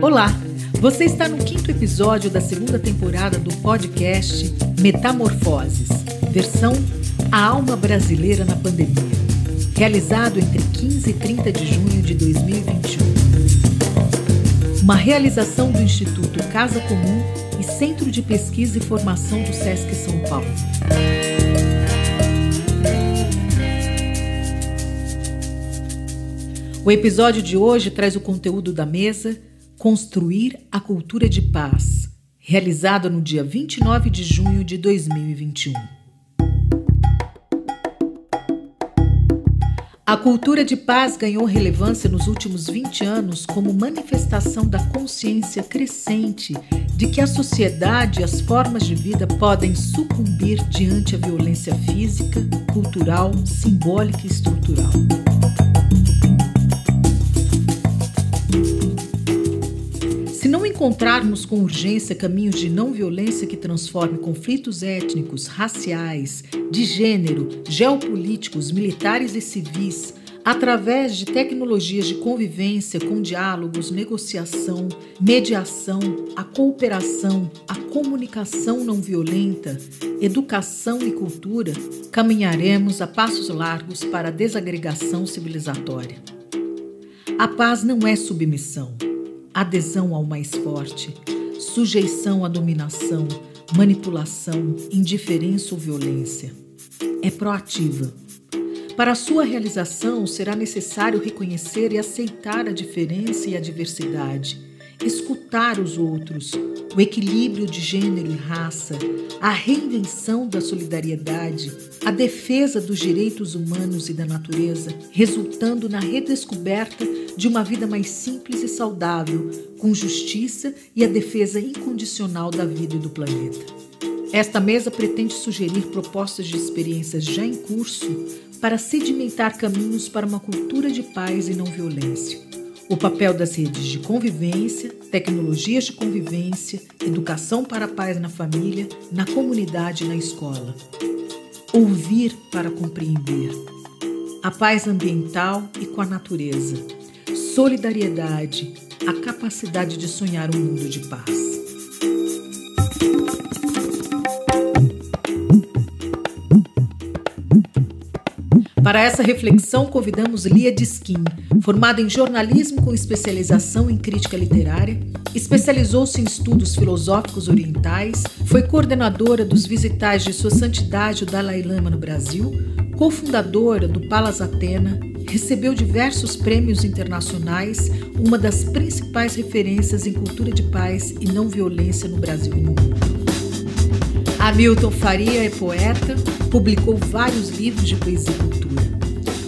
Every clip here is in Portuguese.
Olá, você está no quinto episódio da segunda temporada do podcast Metamorfoses, versão A Alma Brasileira na Pandemia, realizado entre 15 e 30 de junho de 2021. Uma realização do Instituto Casa Comum e Centro de Pesquisa e Formação do SESC São Paulo. O episódio de hoje traz o conteúdo da mesa Construir a Cultura de Paz, realizado no dia 29 de junho de 2021. A cultura de paz ganhou relevância nos últimos 20 anos como manifestação da consciência crescente de que a sociedade e as formas de vida podem sucumbir diante a violência física, cultural, simbólica e estrutural. Encontrarmos com urgência caminhos de não violência que transformem conflitos étnicos, raciais, de gênero, geopolíticos, militares e civis através de tecnologias de convivência com diálogos, negociação, mediação, a cooperação, a comunicação não violenta, educação e cultura, caminharemos a passos largos para a desagregação civilizatória. A paz não é submissão adesão ao mais forte, sujeição à dominação, manipulação, indiferença ou violência. É proativa. Para sua realização, será necessário reconhecer e aceitar a diferença e a diversidade, escutar os outros, o equilíbrio de gênero e raça, a reinvenção da solidariedade, a defesa dos direitos humanos e da natureza, resultando na redescoberta de uma vida mais simples e saudável, com justiça e a defesa incondicional da vida e do planeta. Esta mesa pretende sugerir propostas de experiências já em curso para sedimentar caminhos para uma cultura de paz e não violência. O papel das redes de convivência, tecnologias de convivência, educação para a paz na família, na comunidade e na escola. Ouvir para compreender. A paz ambiental e com a natureza solidariedade, a capacidade de sonhar um mundo de paz. Para essa reflexão, convidamos Lia Diskin, formada em jornalismo com especialização em crítica literária, especializou-se em estudos filosóficos orientais, foi coordenadora dos visitais de Sua Santidade o Dalai Lama no Brasil, cofundadora do Palas Atena, recebeu diversos prêmios internacionais, uma das principais referências em cultura de paz e não violência no Brasil e no mundo. Hamilton Faria é poeta, publicou vários livros de poesia.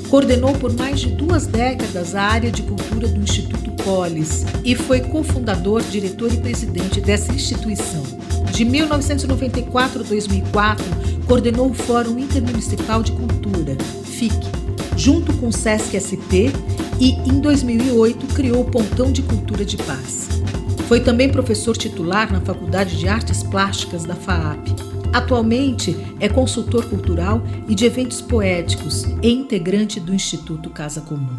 Coordenou por mais de duas décadas a área de cultura do Instituto Polis e foi cofundador, diretor e presidente dessa instituição. De 1994 a 2004, coordenou o Fórum Intermunicipal de Cultura, FIC, junto com o SESC SP e, em 2008, criou o Pontão de Cultura de Paz. Foi também professor titular na Faculdade de Artes Plásticas da FAAP. Atualmente é consultor cultural e de eventos poéticos e integrante do Instituto Casa Comum.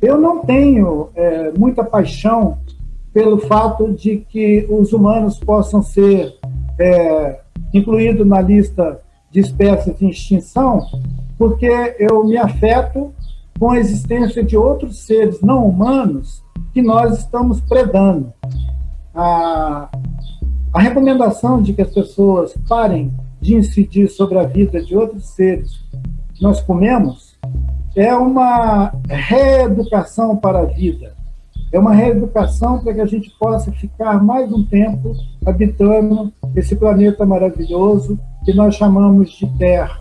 Eu não tenho é, muita paixão pelo fato de que os humanos possam ser é, incluídos na lista de espécies em extinção, porque eu me afeto com a existência de outros seres não humanos que nós estamos predando. A, a recomendação de que as pessoas parem de incidir sobre a vida de outros seres que nós comemos é uma reeducação para a vida é uma reeducação para que a gente possa ficar mais um tempo habitando esse planeta maravilhoso que nós chamamos de Terra.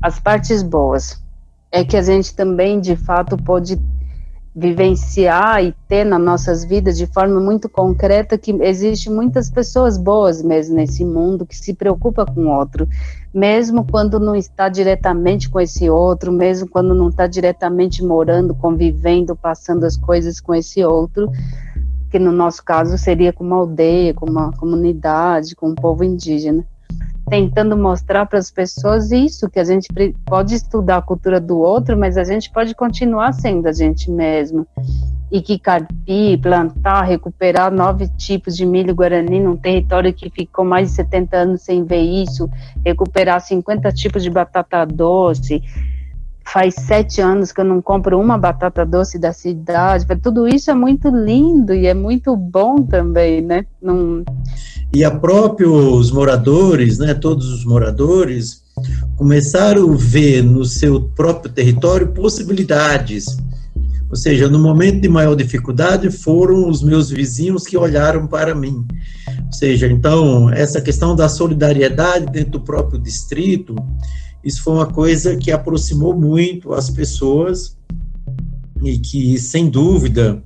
As partes boas é que a gente também, de fato, pode vivenciar e ter nas nossas vidas de forma muito concreta que existe muitas pessoas boas mesmo nesse mundo que se preocupa com o outro, mesmo quando não está diretamente com esse outro, mesmo quando não está diretamente morando, convivendo, passando as coisas com esse outro, que no nosso caso seria com uma aldeia, com uma comunidade, com um povo indígena, tentando mostrar para as pessoas isso, que a gente pode estudar a cultura do outro, mas a gente pode continuar sendo a gente mesmo. E que carpir, plantar, recuperar nove tipos de milho guarani num território que ficou mais de 70 anos sem ver isso, recuperar 50 tipos de batata doce, faz sete anos que eu não compro uma batata doce da cidade. Tudo isso é muito lindo e é muito bom também, né? Não... E a próprios moradores, né? Todos os moradores começaram a ver no seu próprio território possibilidades. Ou seja, no momento de maior dificuldade foram os meus vizinhos que olharam para mim. Ou seja, então essa questão da solidariedade dentro do próprio distrito isso foi uma coisa que aproximou muito as pessoas e que, sem dúvida,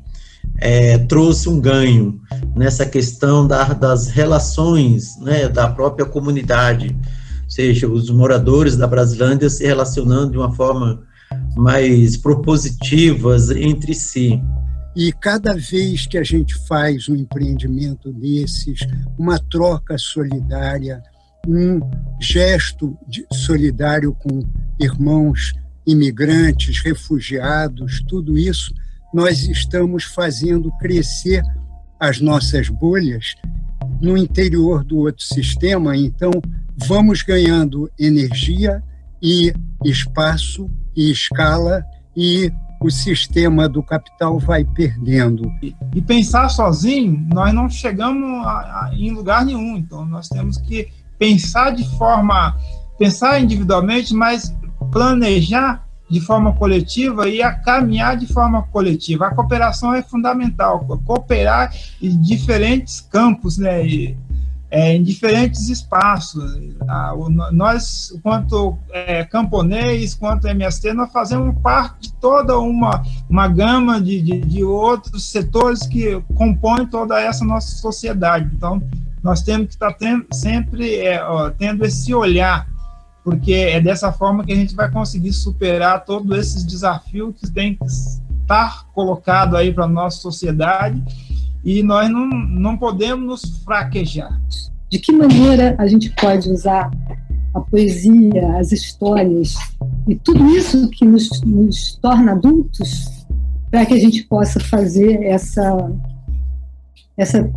é, trouxe um ganho nessa questão da, das relações né, da própria comunidade, ou seja, os moradores da Brasilândia se relacionando de uma forma mais propositivas entre si. E cada vez que a gente faz um empreendimento desses, uma troca solidária, um gesto solidário com irmãos imigrantes, refugiados, tudo isso, nós estamos fazendo crescer as nossas bolhas no interior do outro sistema, então vamos ganhando energia e espaço e escala e o sistema do capital vai perdendo. E, pensar sozinho, nós não chegamos a, a, em lugar nenhum. Então, nós temos que pensar de forma, pensar individualmente, mas planejar de forma coletiva e a caminhar de forma coletiva. A cooperação é fundamental, cooperar em diferentes campos, né, e, é, em diferentes espaços. nós, quanto é, camponês, quanto MST, nós fazemos parte de toda uma, uma gama de, de, de outros setores que compõem toda essa nossa sociedade. Então, nós temos que estar tendo, sempre é, ó, tendo esse olhar, porque é dessa forma que a gente vai conseguir superar todos esses desafios que tem que estar colocado aí para a nossa sociedade e nós não, não podemos nos fraquejar. De que maneira a gente pode usar a poesia, as histórias e tudo isso que nos, nos torna adultos para que a gente possa fazer essa essa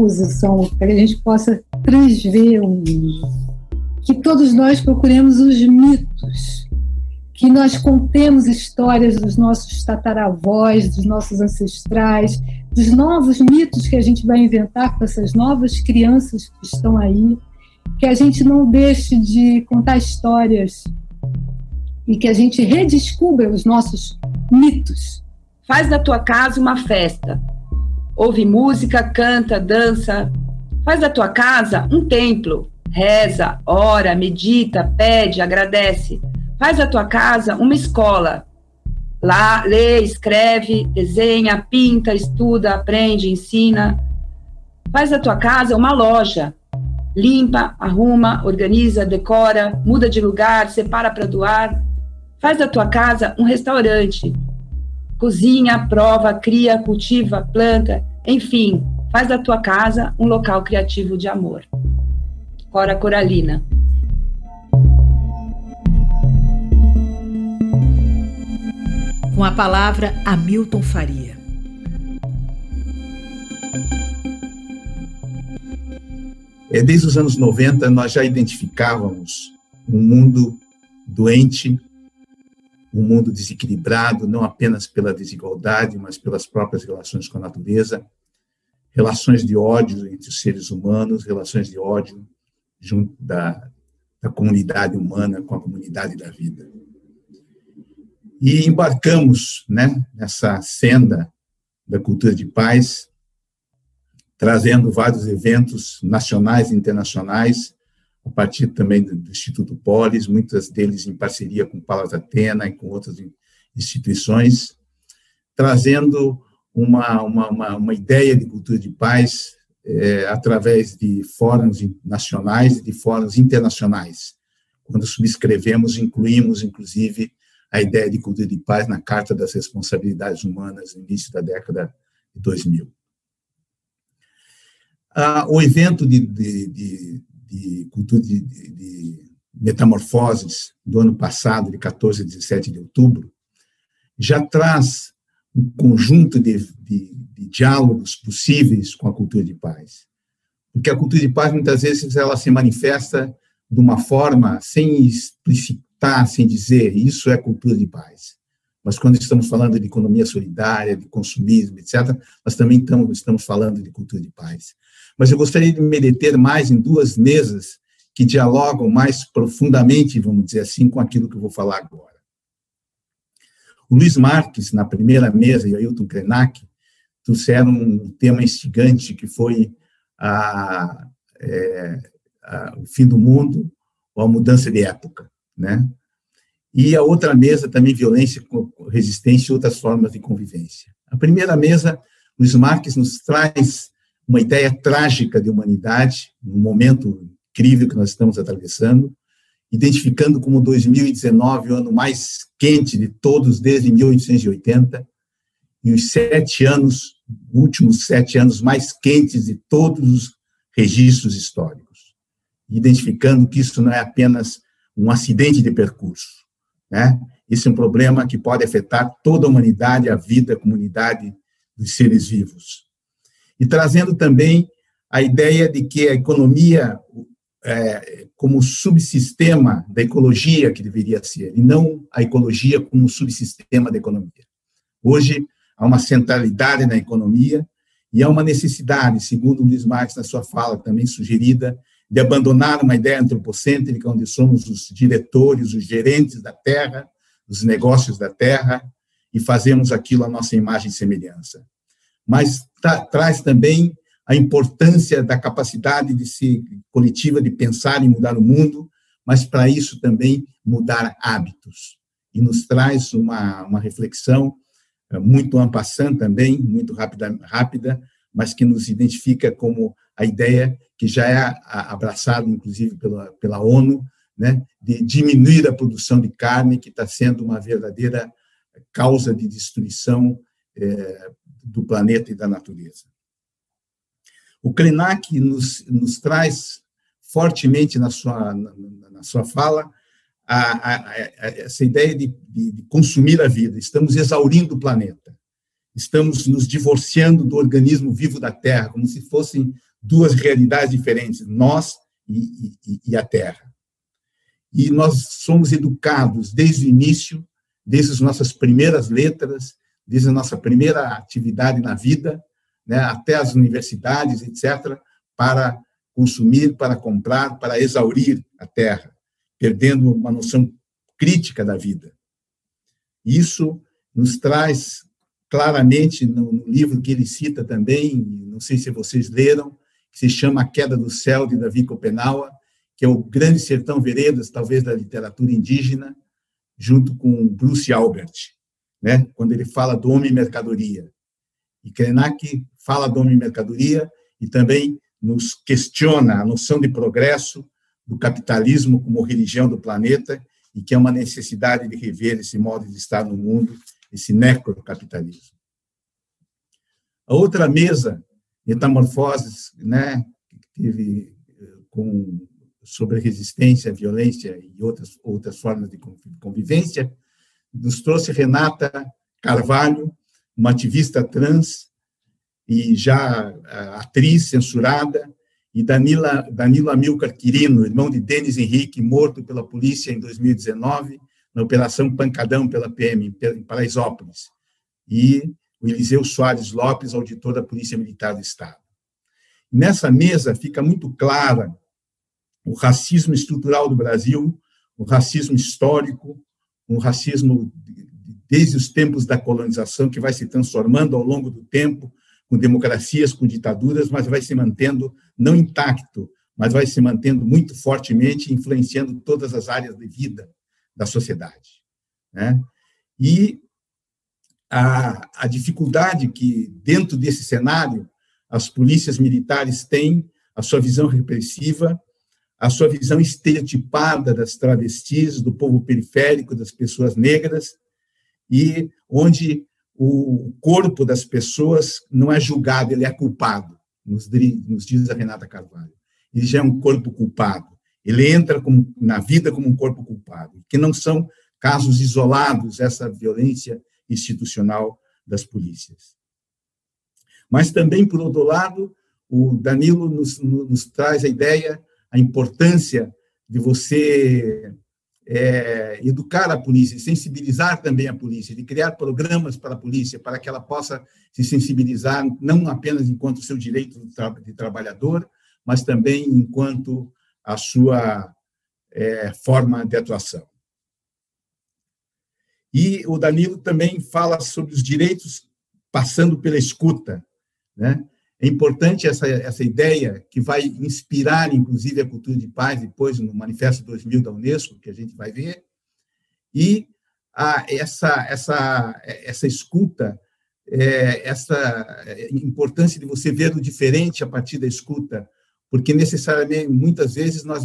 transposição, para que a gente possa transver o mundo. Que todos nós procuremos os mitos, que nós contemos histórias dos nossos tataravós, dos nossos ancestrais, dos novos mitos que a gente vai inventar com essas novas crianças que estão aí, que a gente não deixe de contar histórias e que a gente redescubra os nossos mitos. Faz da tua casa uma festa ouve música, canta, dança. Faz da tua casa um templo. Reza, ora, medita, pede, agradece. Faz da tua casa uma escola. Lá, lê, escreve, desenha, pinta, estuda, aprende, ensina. Faz da tua casa uma loja. Limpa, arruma, organiza, decora, muda de lugar, separa para doar. Faz da tua casa um restaurante. Cozinha, prova, cria, cultiva, planta, enfim, faz da tua casa um local criativo de amor. Cora Coralina. Com a palavra Hamilton Faria. É, desde os anos 90, nós já identificávamos um mundo doente, um mundo desequilibrado, não apenas pela desigualdade, mas pelas próprias relações com a natureza, relações de ódio entre os seres humanos, relações de ódio junto da, da comunidade humana com a comunidade da vida. E embarcamos né, nessa senda da cultura de paz, trazendo vários eventos nacionais e internacionais, a partir também do, Instituto Polis, muitas deles em parceria com Palas Atena e com outras instituições, trazendo uma, uma, uma, uma ideia de cultura de paz é, através de fóruns nacionais e de fóruns internacionais. Quando subscrevemos, incluímos, inclusive, a ideia de cultura de paz na Carta das Responsabilidades Humanas, no início da década de 2000. Ah, o evento de, de, de, de cultura de, de, metamorfoses do ano passado, de 14 a 17 de outubro, já traz um conjunto de, de, de diálogos possíveis com a cultura de paz. Porque a cultura de paz, muitas vezes, ela se manifesta de uma forma sem explicitar, sem dizer, isso é cultura de paz. Mas quando estamos falando de economia solidária, de consumismo, etc., nós também estamos, estamos falando de cultura de paz. Mas eu gostaria de me deter mais em duas mesas que dialogam mais profundamente, vamos dizer assim, com aquilo que eu vou falar agora. O Luiz Marques, na primeira mesa, e o Ailton Krenak, trouxeram um tema instigante que foi a, é, a, o fim do mundo ou a mudança de época, né? E a outra mesa também violência, resistência e outras formas de convivência. A primeira mesa, Luiz Marques nos traz uma ideia trágica de humanidade, um momento incrível que nós estamos atravessando, identificando como 2019 o ano mais quente de todos desde 1880 e os sete anos, últimos sete anos mais quentes de todos os registros históricos, identificando que isso não é apenas um acidente de percurso, né? Isso é um problema que pode afetar toda a humanidade, a vida, a comunidade dos seres vivos. E trazendo também a ideia de que a economia, é, como subsistema da ecologia que deveria ser, e não a ecologia como subsistema da economia. Hoje, há uma centralidade na economia e há uma necessidade, segundo Luiz Marx na sua fala também sugerida, de abandonar uma ideia antropocêntrica onde somos os diretores, os gerentes da terra, os negócios da terra e fazemos aquilo à nossa imagem e semelhança. Mas tra traz também a importância da capacidade de se coletiva de pensar e mudar o mundo, mas para isso também mudar hábitos. E nos traz uma, uma reflexão eh, muito ampassante também, muito rápida, rápida, mas que nos identifica como a ideia que já é abraçada, inclusive, pela, pela ONU, né, de diminuir a produção de carne, que está sendo uma verdadeira causa de destruição é, do planeta e da natureza. O Krenak nos, nos traz fortemente na sua, na, na sua fala a, a, a, essa ideia de, de, de consumir a vida. Estamos exaurindo o planeta. Estamos nos divorciando do organismo vivo da Terra, como se fossem duas realidades diferentes, nós e, e, e, a Terra. E nós somos educados desde o início, desde as nossas primeiras letras, desde a nossa primeira atividade na vida, né, até as universidades, etc., para consumir, para comprar, para exaurir a terra, perdendo uma noção crítica da vida. Isso nos traz claramente no livro que ele cita também, não sei se vocês leram, que se chama A Queda do Céu, de Davi Copenaua, que é o grande sertão veredas, talvez, da literatura indígena, junto com Bruce Albert, né? quando ele fala do homem-mercadoria. E Krenak fala do homem-mercadoria e também nos questiona a noção de progresso do capitalismo como religião do planeta e que é uma necessidade de rever esse modo de estar no mundo, esse necrocapitalismo. A outra mesa metamorfoses, né, que teve eh, com sobre resistência, violência e outras outras formas de convivência, nos trouxe Renata Carvalho, uma ativista trans e já atriz censurada, e Danila, Danilo Amilcar Quirino, irmão de Denis Henrique, morto pela polícia em 2019, na Operação Pancadão pela PM, em Paraisópolis. E o Eliseu Soares Lopes, auditor da Polícia Militar do Estado. Nessa mesa fica muito clara o racismo estrutural do Brasil, o racismo histórico, um racismo desde os tempos da colonização que vai se transformando ao longo do tempo, com democracias, com ditaduras, mas vai se mantendo não intacto, mas vai se mantendo muito fortemente, influenciando todas as áreas de vida da sociedade. Né? E a, a dificuldade que, dentro desse cenário, as polícias militares têm, a sua visão repressiva, a sua visão estereotipada das travestis, do povo periférico, das pessoas negras, e onde o corpo das pessoas não é julgado, ele é culpado. nos, diz a Renata Carvalho. Ele já é um corpo culpado. Ele entra como, na vida como um corpo culpado, que não são casos isolados essa violência institucional das polícias. Mas também, por outro lado, o Danilo nos, nos traz a ideia, a importância de você é, educar a polícia, sensibilizar também a polícia, de criar programas para a polícia, para que ela possa se sensibilizar, não apenas enquanto seu direito de trabalhador, mas também enquanto a sua é, forma de atuação. E o Danilo também fala sobre os direitos passando pela escuta, né? É importante essa, essa ideia que vai inspirar, inclusive, a cultura de paz, depois no Manifesto 2000 da Unesco, que a gente vai ver, e a, essa, essa, essa escuta, é, essa importância de você ver o diferente a partir da escuta, porque necessariamente, muitas vezes, nós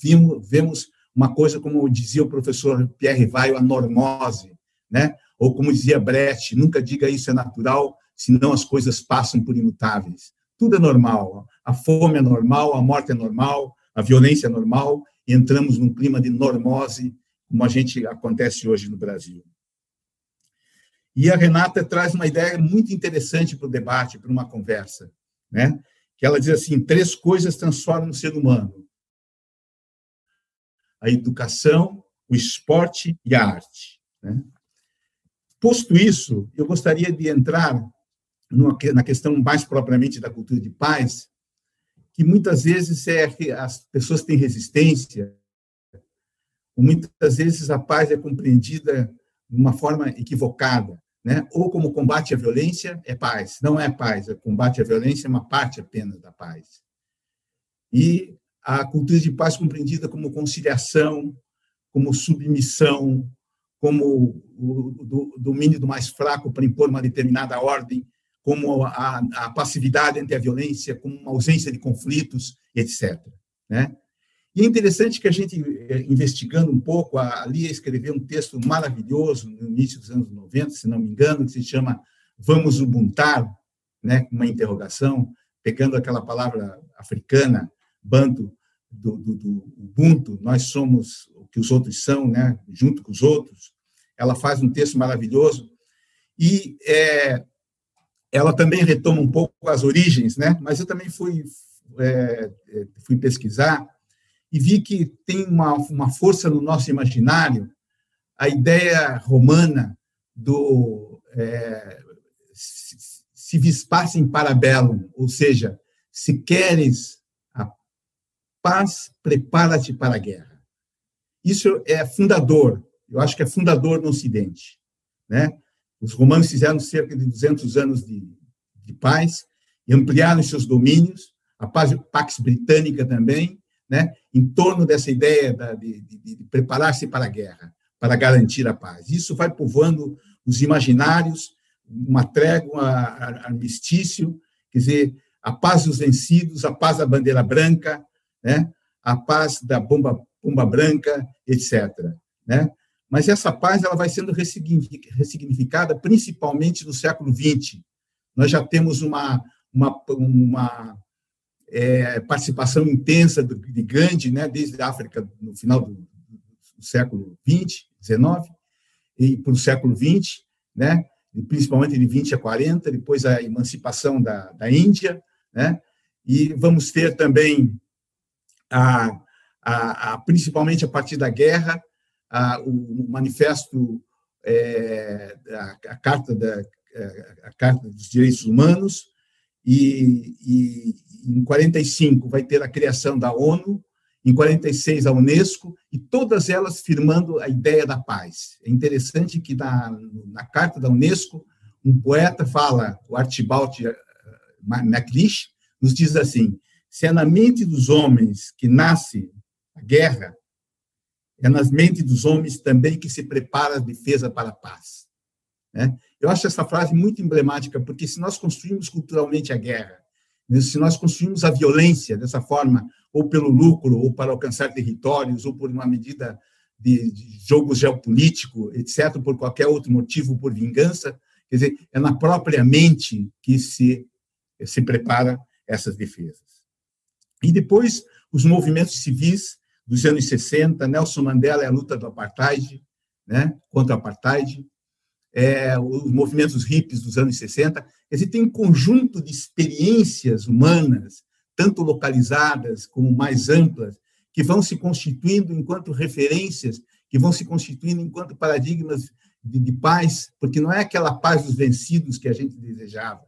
vimos, vemos uma coisa, como dizia o professor Pierre Vaio, a normose, né? ou como dizia Brecht, nunca diga isso é natural, senão as coisas passam por imutáveis. Tudo é normal. A fome é normal, a morte é normal, a violência é normal, e entramos num clima de normose, como a gente acontece hoje no Brasil. E a Renata traz uma ideia muito interessante para o debate, para uma conversa, né? Que ela diz assim: três coisas transformam o ser humano: a educação, o esporte e a arte. Né? Posto isso, eu gostaria de entrar na questão mais propriamente da cultura de paz, que muitas vezes é que as pessoas têm resistência, muitas vezes a paz é compreendida de uma forma equivocada, né? Ou como combate à violência é paz, não é paz, é combate à violência é uma parte apenas da paz. E a cultura de paz compreendida como conciliação, como submissão, como o domínio do mais fraco para impor uma determinada ordem, como a, a, passividade ante a violência, como uma ausência de conflitos, etc. Né? E é interessante que a gente, eh, investigando um pouco, a Lia escreveu um texto maravilhoso no início dos anos 90, se não me engano, que se chama Vamos Ubuntar, né, uma interrogação, pegando aquela palavra africana, banto, do, do, do Ubuntu, nós somos o que os outros são, né, junto com os outros. Ela faz um texto maravilhoso e é, ela também retoma um pouco as origens, né? Mas eu também fui é, é, fui pesquisar e vi que tem uma, uma força no nosso imaginário a ideia romana do é, se vispasse em parabellum, ou seja, se queres a paz, prepara-te para a guerra. Isso é fundador, eu acho que é fundador no Ocidente, né? Os romanos fizeram cerca de 200 anos de, de paz e ampliaram seus domínios, a paz, Pax Britânica também, né, em torno dessa ideia de, de, de preparar-se para a guerra, para garantir a paz. Isso vai povoando os imaginários, uma trégua, armistício, quer dizer, a paz dos vencidos, a paz da bandeira branca, né, a paz da bomba, bomba branca, etc. Né? Mas essa paz ela vai sendo ressignificada principalmente no século XX. Nós já temos uma, uma, uma é, participação intensa de Gandhi, né, desde a África, no final do, do século XX, XIX, e para o século XX, né, principalmente de 20 a 40, depois a emancipação da, da Índia, né, e vamos ter também, a, a, a principalmente a partir da guerra, a, o manifesto, é, a, a, carta da, a Carta dos Direitos Humanos, e, e em 45 vai ter a criação da ONU, em 46 a Unesco, e todas elas firmando a ideia da paz. É interessante que na, na carta da Unesco, um poeta fala, o Archibald eh, MacLeish, nos diz assim, se é na mente dos homens que nasce a guerra, é nas mentes dos homens também que se prepara a defesa para a paz. Né? Eu acho essa frase muito emblemática, porque se nós construímos culturalmente a guerra, né, se nós construímos a violência dessa forma, ou pelo lucro, ou para alcançar territórios, ou por uma medida de, de jogo geopolítico, etc., por qualquer outro motivo, por vingança, quer dizer, é na própria mente que se, se prepara essas defesas. E depois, os movimentos civis dos anos 60, Nelson Mandela e a luta do apartheid, né, contra o apartheid, é, os movimentos hippies dos anos 60. Quer tem um conjunto de experiências humanas, tanto localizadas como mais amplas, que vão se constituindo enquanto referências, que vão se constituindo enquanto paradigmas de, de paz, porque não é aquela paz dos vencidos que a gente desejava,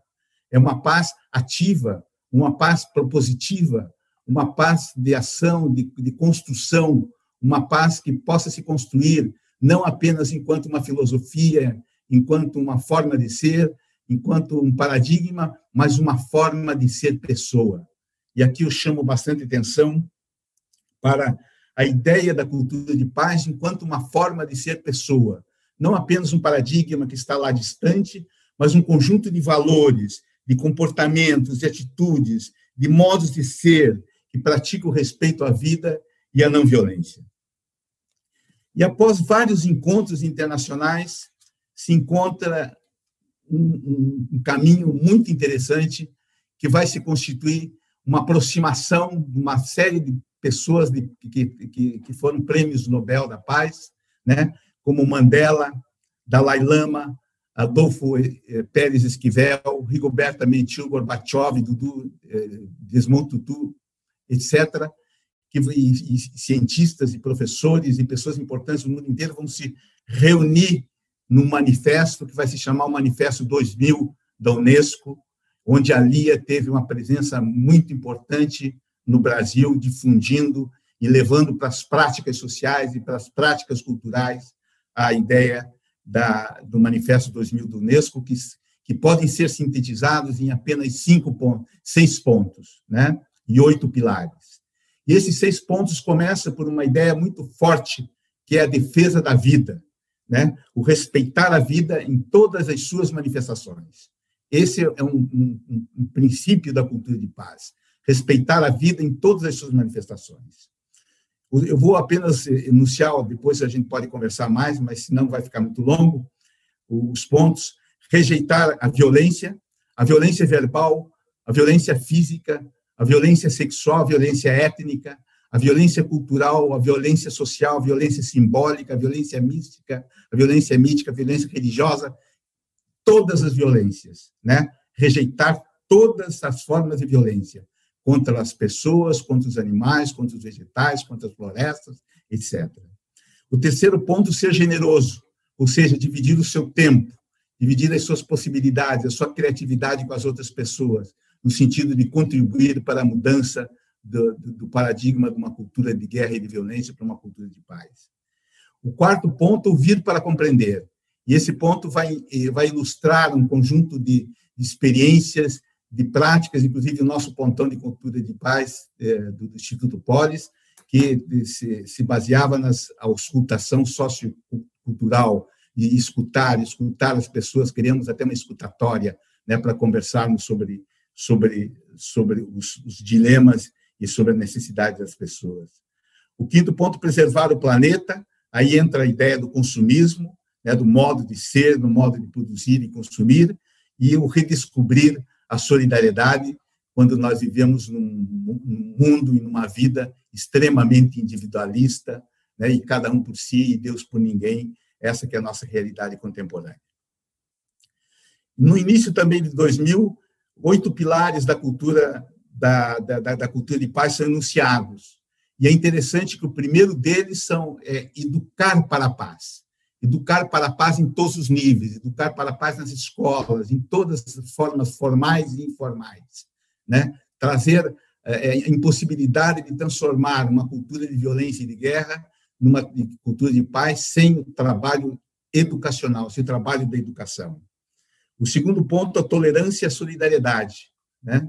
é uma paz ativa, uma paz propositiva, uma paz de ação, de, de construção, uma paz que possa se construir não apenas enquanto uma filosofia, enquanto uma forma de ser, enquanto um paradigma, mas uma forma de ser pessoa. E aqui eu chamo bastante atenção para a ideia da cultura de paz enquanto uma forma de ser pessoa, não apenas um paradigma que está lá distante, mas um conjunto de valores, de comportamentos, de atitudes, de modos de ser que praticam o respeito à vida e à não violência. E após vários encontros internacionais, se encontra um, um, um caminho muito interessante que vai se constituir uma aproximação de uma série de pessoas de, que, que, que foram prêmios Nobel da Paz, né? como Mandela, Dalai Lama, Adolfo eh, Pérez Esquivel, Rigoberta Menchil, Gorbachev, Dudu, eh, Desmond Tutu, etc., que, e, e, cientistas e professores e pessoas importantes do mundo inteiro vão se reunir num manifesto que vai se chamar o Manifesto 2000 da Unesco, onde a Lia teve uma presença muito importante no Brasil, difundindo e levando para as práticas sociais e para as práticas culturais a ideia da, do Manifesto 2000 do Unesco, que, que podem ser sintetizados em apenas cinco pontos, seis pontos, né? E oito pilares. E esses seis pontos começam por uma ideia muito forte, que é a defesa da vida, né? O respeitar a vida em todas as suas manifestações. Esse é um, um, um princípio da cultura de paz. Respeitar a vida em todas as suas manifestações. Eu vou apenas enunciar, depois a gente pode conversar mais, mas senão vai ficar muito longo, os pontos. Rejeitar a violência, a violência verbal, a violência física, a violência sexual, a violência étnica, a violência cultural, a violência social, a violência simbólica, a violência mística, a violência mítica, a violência religiosa, todas as violências, né? Rejeitar todas as formas de violência, contra as pessoas, contra os animais, contra os vegetais, contra as florestas, etc. O terceiro ponto, ser generoso, ou seja, dividir o seu tempo, dividir as suas possibilidades, a sua criatividade com as outras pessoas, no sentido de contribuir para a mudança do, do, paradigma de uma cultura de guerra e de violência para uma cultura de paz. O quarto ponto, ouvir para compreender. E esse ponto vai, vai ilustrar um conjunto de, experiências de práticas, inclusive o nosso pontão de cultura de paz é, do Instituto Polis, que se, se baseava na auscultação sociocultural, de escutar, escutar as pessoas, queríamos até uma escutatória né, para conversarmos sobre, sobre, sobre os, os dilemas e sobre a necessidade das pessoas. O quinto ponto, preservar o planeta, aí entra a ideia do consumismo, né, do modo de ser, do modo de produzir e consumir, e o redescobrir a solidariedade quando nós vivemos num, num mundo e numa vida extremamente individualista, né, e cada um por si e Deus por ninguém, essa que é a nossa realidade contemporânea. No início também de 2000, oito pilares da cultura da, da, da cultura de paz são enunciados. E é interessante que o primeiro deles são é, educar para a paz educar para a paz em todos os níveis, educar para a paz nas escolas, em todas as formas formais e informais, né? Trazer é, a impossibilidade de transformar uma cultura de violência e de guerra numa cultura de paz sem o trabalho educacional, sem o trabalho da educação. O segundo ponto, a tolerância e a solidariedade, né?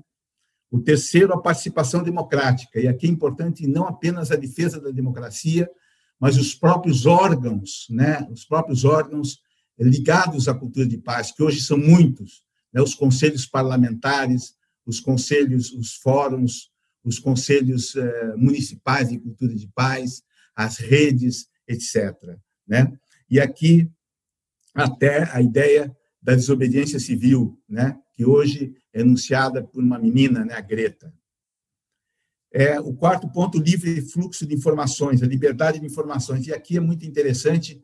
O terceiro, a participação democrática. E aqui é importante não apenas a defesa da democracia, mas os próprios órgãos, né, os próprios órgãos ligados à cultura de paz, que hoje são muitos, né, os conselhos parlamentares, os conselhos, os fóruns, os conselhos eh, municipais de cultura de paz, as redes, etc. Né? E aqui até a ideia da desobediência civil, né, que hoje enunciada por uma menina, né, a Greta. É, o quarto ponto, livre fluxo de informações, a liberdade de informações. E aqui é muito interessante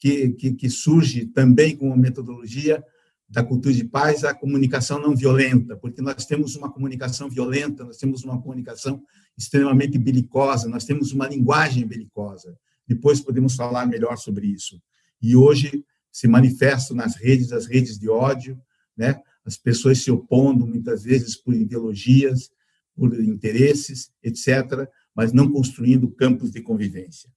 que, que, que surge também com a metodologia da cultura de paz a comunicação não violenta, porque nós temos uma comunicação violenta, nós temos uma comunicação extremamente belicosa, nós temos uma linguagem belicosa. Depois podemos falar melhor sobre isso. E hoje se manifestam nas redes, as redes de ódio, né? as pessoas se opondo muitas vezes por ideologias, por interesses, etc., mas não construindo campos de convivência.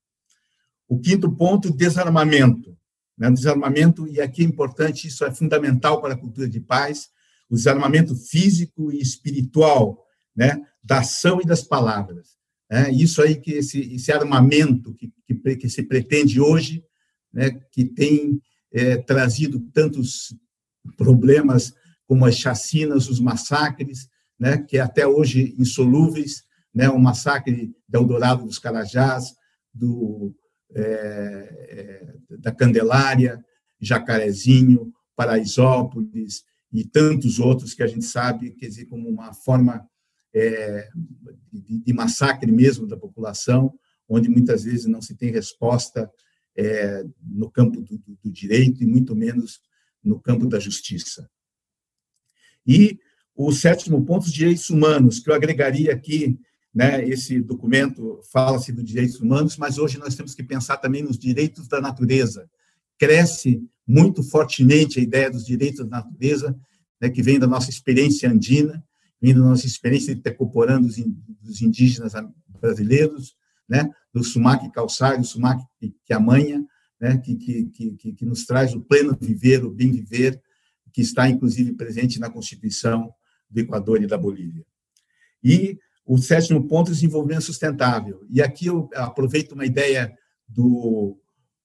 O quinto ponto, desarmamento. Né? Desarmamento, e aqui é importante, isso é fundamental para a cultura de paz, o desarmamento físico e espiritual, né? da ação e das palavras. É isso aí que esse, esse armamento que, que, que, se pretende hoje, né, que tem é, trazido tantos problemas como as chacinas, os massacres, né, que até hoje insolúveis, né, o massacre de Eldorado dos Carajás, do, é, é, da Candelária, Jacarezinho, Paraisópolis e tantos outros que a gente sabe, quer dizer, como uma forma é, de, de, massacre mesmo da população, onde muitas vezes não se tem resposta é, no campo do, do, direito e muito menos no campo da justiça. E o sétimo ponto, os direitos humanos, que eu agregaria aqui, né, esse documento fala-se dos direitos humanos, mas hoje nós temos que pensar também nos direitos da natureza. Cresce muito fortemente a ideia dos direitos da natureza, né, que vem da nossa experiência andina, vindo da nossa experiência de Tecoporã dos indígenas brasileiros, né, do Sumac do Sumac Quiamanha, né, que, que, que, que nos traz o pleno viver, o bem viver, que está, inclusive, presente na Constituição do Equador e da Bolívia. E o sétimo ponto, desenvolvimento sustentável. E aqui eu aproveito uma ideia do,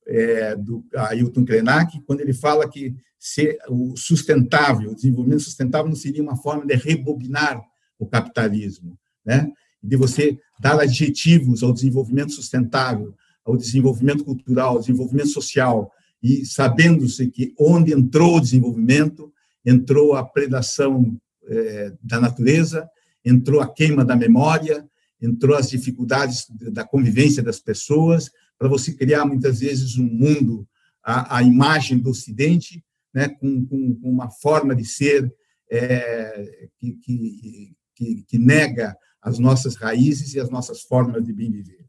é, do Ailton Krenak, quando ele fala que ser o sustentável, o desenvolvimento sustentável não seria uma forma de rebobinar o capitalismo, né? De você dar adjetivos ao desenvolvimento sustentável, ao desenvolvimento cultural, ao desenvolvimento social, e sabendo-se que onde entrou o desenvolvimento, entrou a predação é, da natureza, entrou a queima da memória, entrou as dificuldades da convivência das pessoas, para você criar muitas vezes um mundo, a imagem do Ocidente, né, com, com, com, uma forma de ser é, que, que, que, que, nega as nossas raízes e as nossas formas de bem viver.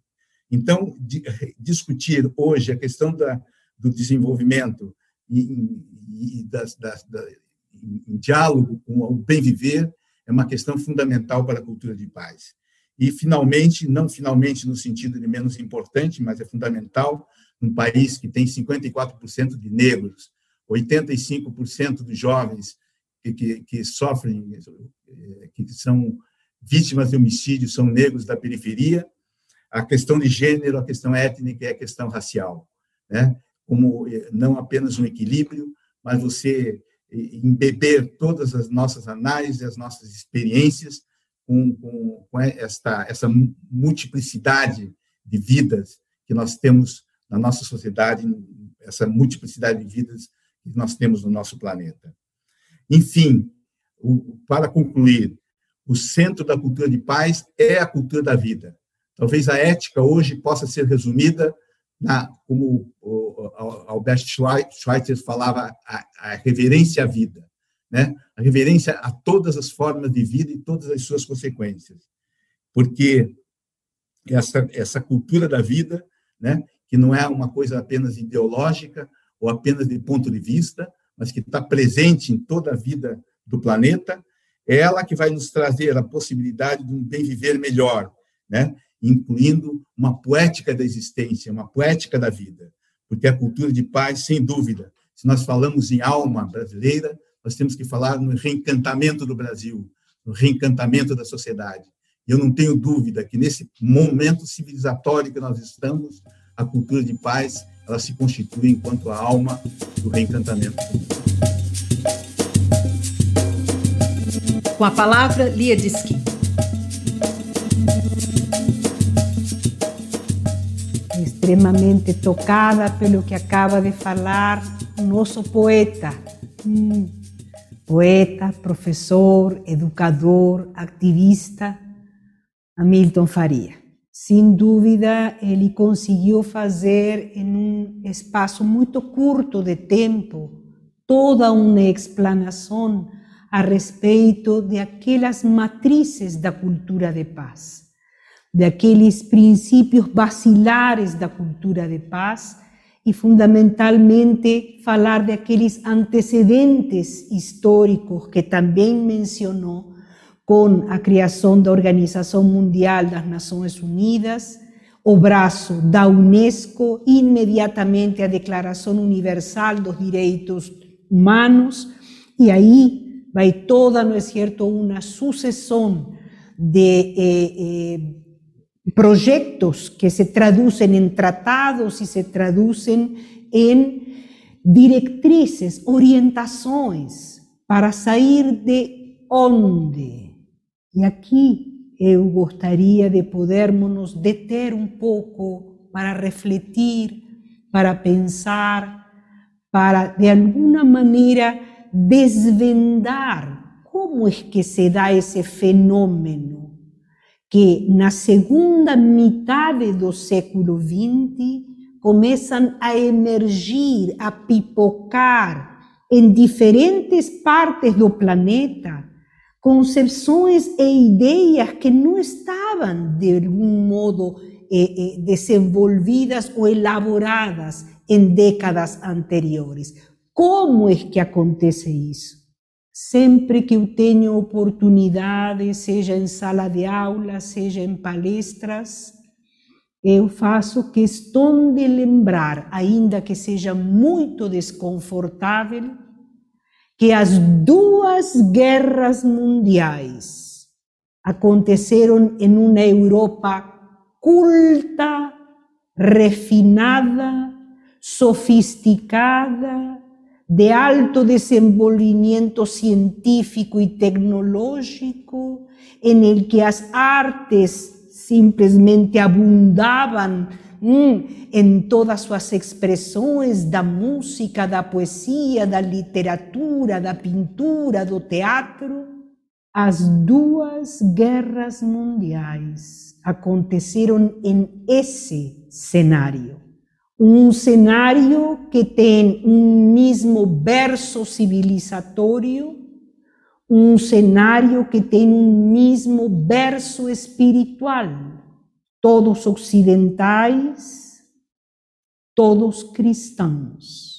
Então, de, discutir hoje a questão da, do desenvolvimento e, e das, das, da, em diálogo com o bem viver é uma questão fundamental para a cultura de paz. E, finalmente, não finalmente no sentido de menos importante, mas é fundamental, um país que tem 54% de negros, 85% dos jovens que, que, que, sofrem, que são vítimas de homicídio, são negros da periferia, a questão de gênero, a questão étnica e a questão racial, né? como não apenas um equilíbrio, mas você embeber todas as nossas análises, as nossas experiências com, com, com esta, essa multiplicidade de vidas que nós temos na nossa sociedade, essa multiplicidade de vidas que nós temos no nosso planeta. Enfim, o, para concluir, o centro da cultura de paz é a cultura da vida. Talvez a ética hoje possa ser resumida na, como o Albert Schweitzer falava, a, a reverência à vida, né? A reverência a todas as formas de vida e todas as suas consequências, porque essa essa cultura da vida, né? Que não é uma coisa apenas ideológica ou apenas de ponto de vista, mas que está presente em toda a vida do planeta, ela que vai nos trazer a possibilidade de um bem viver melhor, né? incluindo uma poética da existência, uma poética da vida, porque a cultura de paz, sem dúvida, se nós falamos em alma brasileira, nós temos que falar no reencantamento do Brasil, no reencantamento da sociedade. E eu não tenho dúvida que nesse momento civilizatório que nós estamos, a cultura de paz, ela se constitui enquanto a alma do reencantamento. Com a palavra, Lia Diskin. extremamente tocada pelo que acaba de falar o nosso poeta. Hum, poeta, professor, educador, ativista, Hamilton Faria. Sem dúvida, ele conseguiu fazer em um espaço muito curto de tempo toda uma explanação a respeito de aquelas matrizes da cultura de paz, de aqueles princípios basilares da cultura de paz e, fundamentalmente, falar de aqueles antecedentes históricos que também mencionou com a criação da Organização Mundial das Nações Unidas, o braço da Unesco, imediatamente a Declaração Universal dos Direitos Humanos, e aí vai toda, não é certo, uma sucessão de eh, eh, proyectos que se traducen en tratados y se traducen en directrices, orientações para sair de onde. E aqui eu gostaria de podermos nos deter um pouco para refletir, para pensar, para de alguma maneira desvendar como é que se dá esse fenômeno que na segunda metade do século XX começam a emergir, a pipocar em diferentes partes do planeta concepções e ideias que não estavam de algum modo eh, eh, desenvolvidas ou elaboradas em décadas anteriores. Como é que acontece isso? Sempre que eu tenho oportunidade, seja em sala de aula, seja em palestras, eu faço questão de lembrar, ainda que seja muito desconfortável, que as duas guerras mundiais aconteceram em uma Europa culta, refinada, sofisticada, de alto desenvolvimiento científico y tecnológico, en el que las artes simplesmente abundaban mm, en todas sus expresiones, da música, da poesía, da literatura, da pintura, do teatro. As duas guerras mundiais aconteceram em esse cenário um cenário que tem um mesmo berço civilizatório, um cenário que tem um mesmo berço espiritual, todos ocidentais, todos cristãos.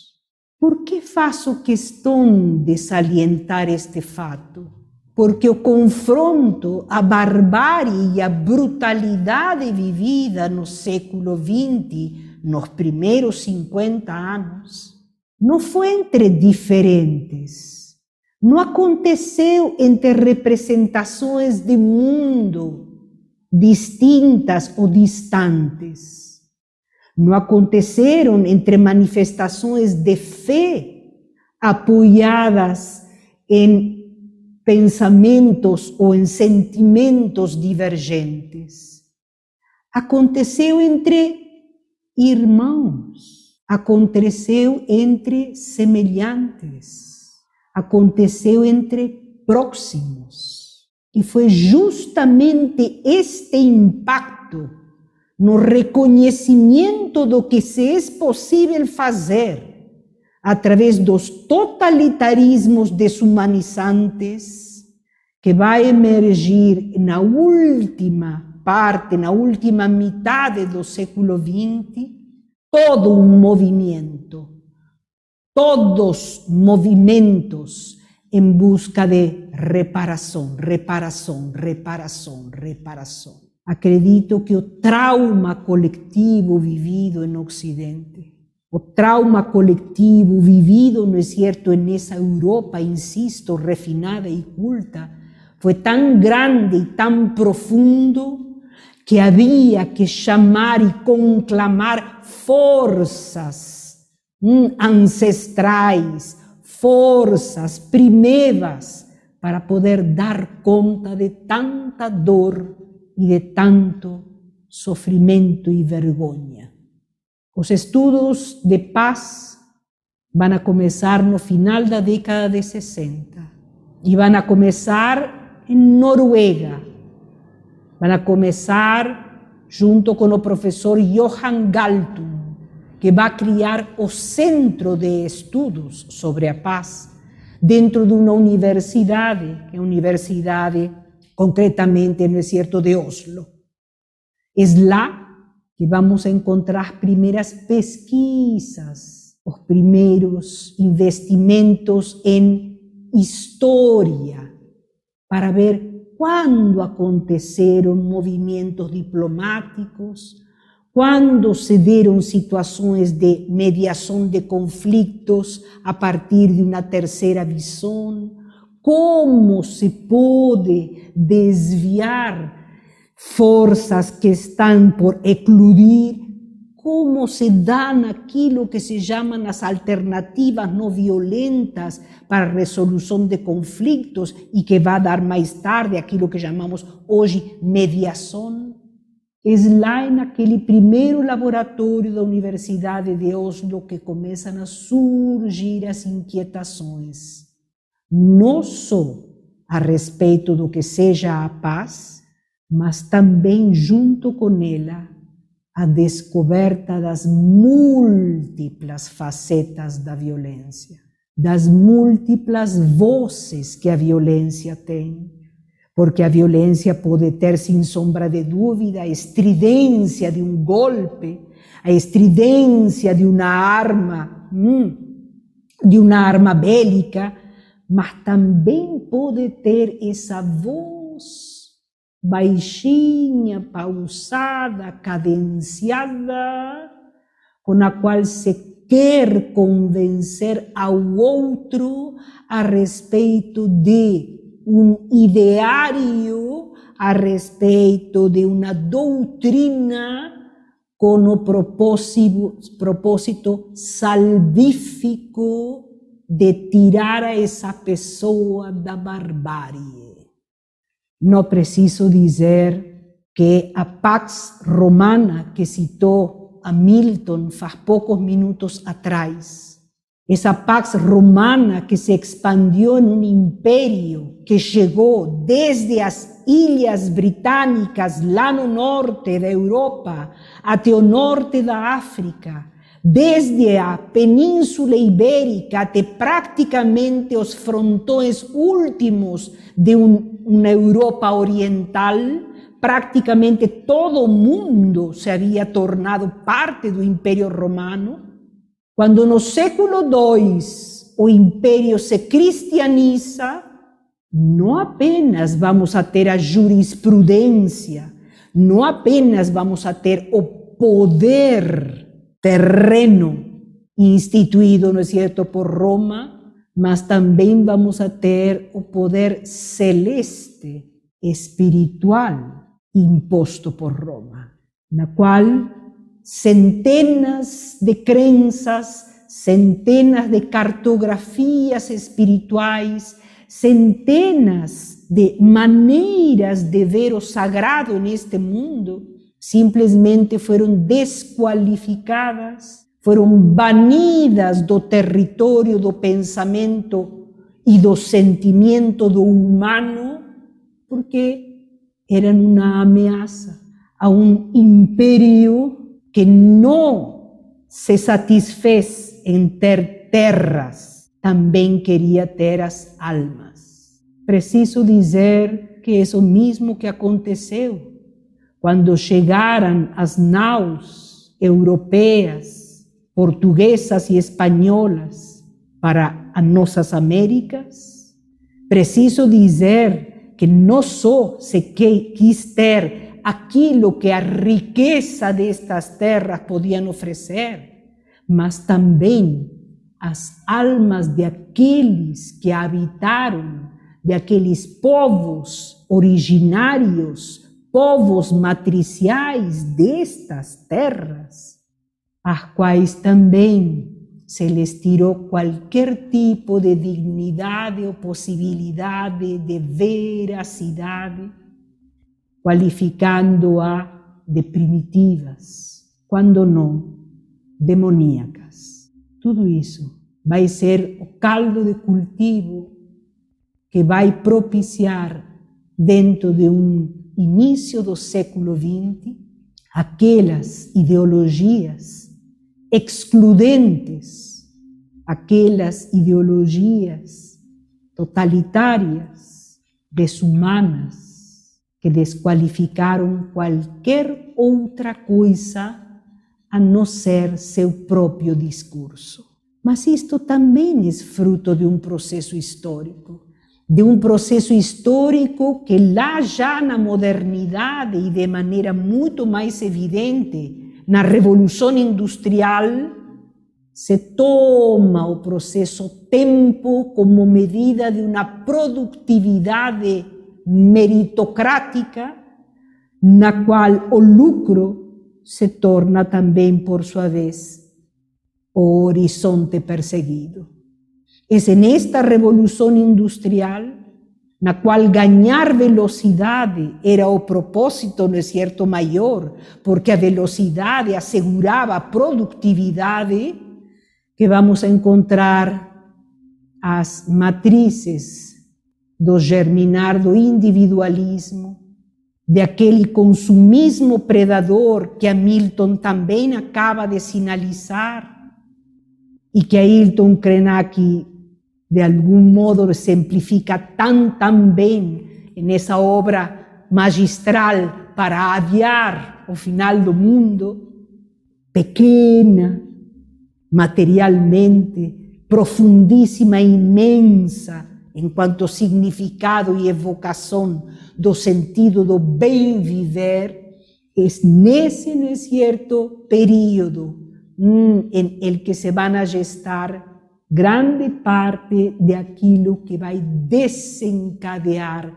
Por que faço questão de salientar este fato? Porque o confronto, a barbárie e a brutalidade vivida no século XX nos primeiros 50 anos, não foi entre diferentes, não aconteceu entre representações de mundo distintas ou distantes, não aconteceram entre manifestações de fé apoiadas em pensamentos ou em sentimentos divergentes. Aconteceu entre irmãos, aconteceu entre semelhantes, aconteceu entre próximos. E foi justamente este impacto no reconhecimento do que se é possível fazer através dos totalitarismos desumanizantes que vai emergir na última parte, na última metade do século XX, todo um movimento, todos movimentos em busca de reparação, reparação, reparação, reparação. Acredito que o trauma coletivo vivido no Ocidente, o trauma coletivo vivido, não é certo, nessa Europa, insisto, refinada e culta, foi tão grande e tão profundo que havia que chamar e conclamar forças hum, ancestrais, forças primeiras, para poder dar conta de tanta dor e de tanto sofrimento e vergonha. Os estudos de paz vão a começar no final da década de 60 Y van a comenzar en Noruega. Van a comenzar junto con el profesor Johan Galtung, que va a criar o Centro de Estudos sobre a Paz dentro de una universidad, que é a universidade concretamente no desierto de Oslo. Es lá que vamos a encontrar primeras pesquisas, los primeros investimentos en historia, para ver cuándo aconteceron movimientos diplomáticos, cuándo se dieron situaciones de mediación de conflictos a partir de una tercera visión, cómo se puede desviar fuerzas que están por ecludir, cómo se dan aquello que se llaman las alternativas no violentas para resolución de conflictos y que va a dar más tarde aquello que llamamos hoy mediación. Es lá en aquel primer laboratorio de la Universidad de Oslo que comienzan a surgir las inquietaciones, no solo a respeito do que seja a paz, mas também junto com ela a descoberta das múltiplas facetas da violência, das múltiplas vozes que a violência tem, porque a violência pode ter, sem sombra de dúvida, a de um golpe, a estridência de uma arma, de uma arma bélica, mas também pode ter essa voz baixinha, pausada, cadenciada, com a qual se quer convencer ao outro a respeito de um ideário, a respeito de uma doutrina com o propósito, salvífico de tirar a essa pessoa da barbárie. No preciso dizer que a Pax Romana que citó a Milton faz pocos minutos atrás, esa Pax Romana que se expandió en un imperio que llegó desde las Ilhas Británicas, lá no norte de Europa, até o norte da África, desde a Península Ibérica até praticamente os frontões últimos de um, uma Europa Oriental, praticamente todo mundo se havia tornado parte do Império Romano. Quando no século II o Império se cristianiza, não apenas vamos a ter a jurisprudência, não apenas vamos a ter o poder terreno instituído, ¿no es cierto?, por Roma, mas también vamos a tener un poder celeste, espiritual, impuesto por Roma, en la cual centenas de creencias, centenas de cartografías espirituales, centenas de maneras de ver lo sagrado en este mundo, simplesmente foram desqualificadas, foram banidas do território do pensamento e do sentimento do humano, porque eram uma ameaça a um império que não se satisfez em ter terras, também queria ter as almas. Preciso dizer que é o mesmo que aconteceu quando chegaram as naus europeias, portuguesas e espanholas para as Américas, preciso dizer que não só se quis ter aquilo que a riqueza destas terras podiam oferecer, mas também as almas de aqueles que habitaram, de aqueles povos originários povos matriciais destas terras, as quais también se les tiró cualquier tipo de dignidad o posibilidad de veracidad, cualificando a de primitivas, cuando no, demoníacas. Todo eso va a ser caldo de cultivo que va a propiciar dentro de un inicio del século XX aquellas ideologías excludentes, aquelas ideologias totalitárias, desumanas, que desqualificaram qualquer outra coisa a não ser seu próprio discurso. Mas isto também é fruto de um processo histórico de um processo histórico que lá já na modernidade e de maneira muito mais evidente na Revolução Industrial se toma o processo tempo como medida de uma produtividade meritocrática na qual o lucro se torna também, por sua vez, o horizonte perseguido. Es en esta revolución industrial na qual ganhar velocidade era o propósito, não é certo, maior, porque a velocidade assegurava a produtividade, que vamos a encontrar as matrizes do germinar do individualismo, de aquele consumismo predador que Hamilton também acaba de sinalizar, e que Ailton Krenak de algún modo simplifica tan, tan bien en esa obra magistral para adiar o final do mundo, pequena materialmente, profundíssima e imensa enquanto significado e evocação do sentido do bem viver, é nesse, no é certo, período mm, em el que se van a gestar grande parte de aquilo que vai desencadear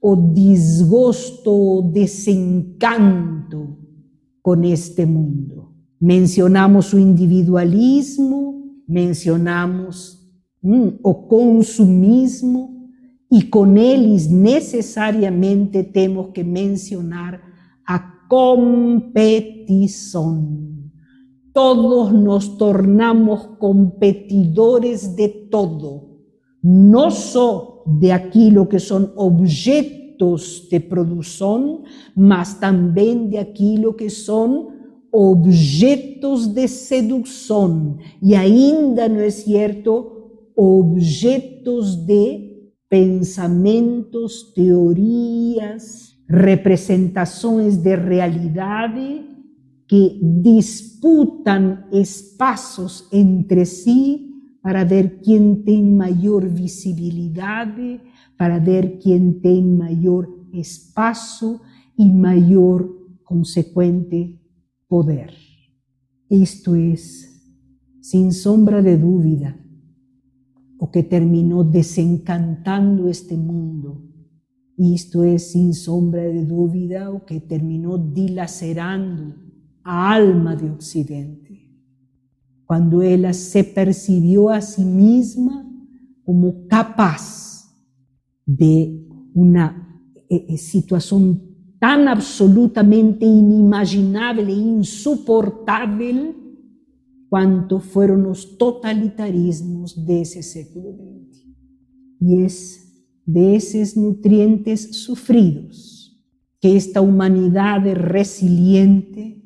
o desgosto, o desencanto com este mundo. Mencionamos o individualismo, mencionamos hum, o consumismo, e com eles necessariamente temos que mencionar a competição todos nos tornamos competidores de todo, no só de aquilo que são objetos de produção, mas também de aquilo que são objetos de sedução e ainda não é certo objetos de pensamentos, teorias, representações de realidade que disputan espacios entre sí para ver quién tiene mayor visibilidad, para ver quién tiene mayor espacio y mayor consecuente poder. Esto es, sin sombra de duda, o que terminó desencantando este mundo. Esto es, sin sombra de duda, o que terminó dilacerando alma de Occidente, cuando ella se percibió a sí misma como capaz de una eh, eh, situación tan absolutamente inimaginable e insoportable cuanto fueron los totalitarismos de ese século XX. Y es de esos nutrientes sufridos que esta humanidad resiliente